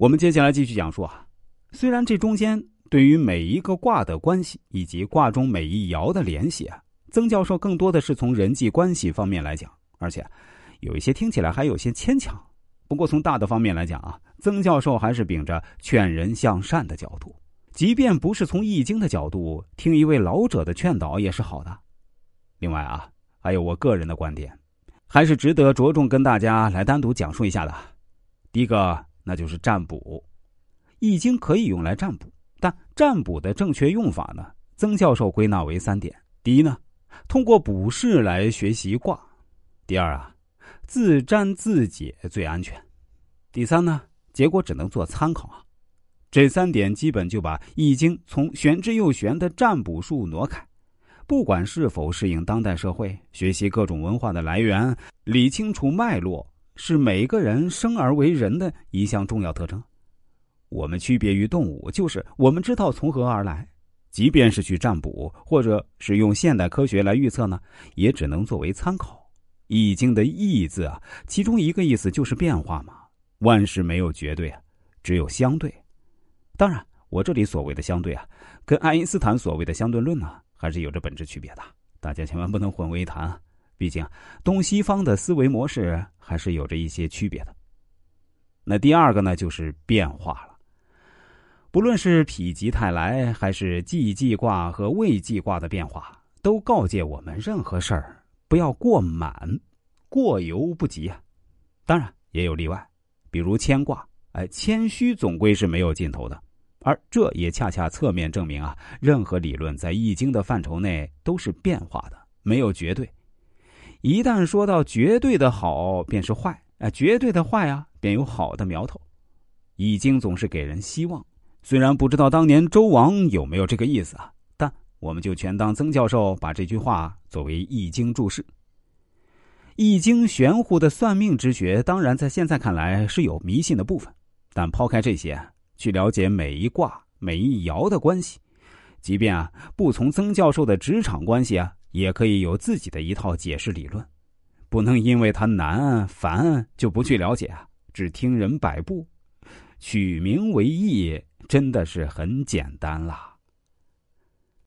我们接下来继续讲述啊，虽然这中间对于每一个卦的关系以及卦中每一爻的联系啊，曾教授更多的是从人际关系方面来讲，而且有一些听起来还有些牵强。不过从大的方面来讲啊，曾教授还是秉着劝人向善的角度，即便不是从易经的角度，听一位老者的劝导也是好的。另外啊，还有我个人的观点，还是值得着重跟大家来单独讲述一下的。第一个，那就是占卜，易经可以用来占卜，但占卜的正确用法呢，曾教授归纳为三点：第一呢，通过卜筮来学习卦；第二啊。自占自解最安全。第三呢，结果只能做参考啊。这三点基本就把《易经》从玄之又玄的占卜术挪开。不管是否适应当代社会，学习各种文化的来源，理清楚脉络，是每个人生而为人的一项重要特征。我们区别于动物，就是我们知道从何而来。即便是去占卜，或者使用现代科学来预测呢，也只能作为参考。易经的“易”字啊，其中一个意思就是变化嘛。万事没有绝对啊，只有相对。当然，我这里所谓的相对啊，跟爱因斯坦所谓的相对论呢，还是有着本质区别的。大家千万不能混为一谈啊！毕竟东西方的思维模式还是有着一些区别的。那第二个呢，就是变化了。不论是否极泰来，还是既济卦和未济卦的变化，都告诫我们任何事儿。不要过满，过犹不及啊！当然也有例外，比如牵挂，哎，谦虚总归是没有尽头的。而这也恰恰侧面证明啊，任何理论在易经的范畴内都是变化的，没有绝对。一旦说到绝对的好，便是坏；哎，绝对的坏啊，便有好的苗头。易经总是给人希望，虽然不知道当年周王有没有这个意思啊。但我们就全当曾教授把这句话作为《易经》注释。《易经》玄乎的算命之学，当然在现在看来是有迷信的部分，但抛开这些，去了解每一卦、每一爻的关系，即便啊不从曾教授的职场关系啊，也可以有自己的一套解释理论。不能因为它难烦就不去了解啊，只听人摆布，取名为义，真的是很简单啦。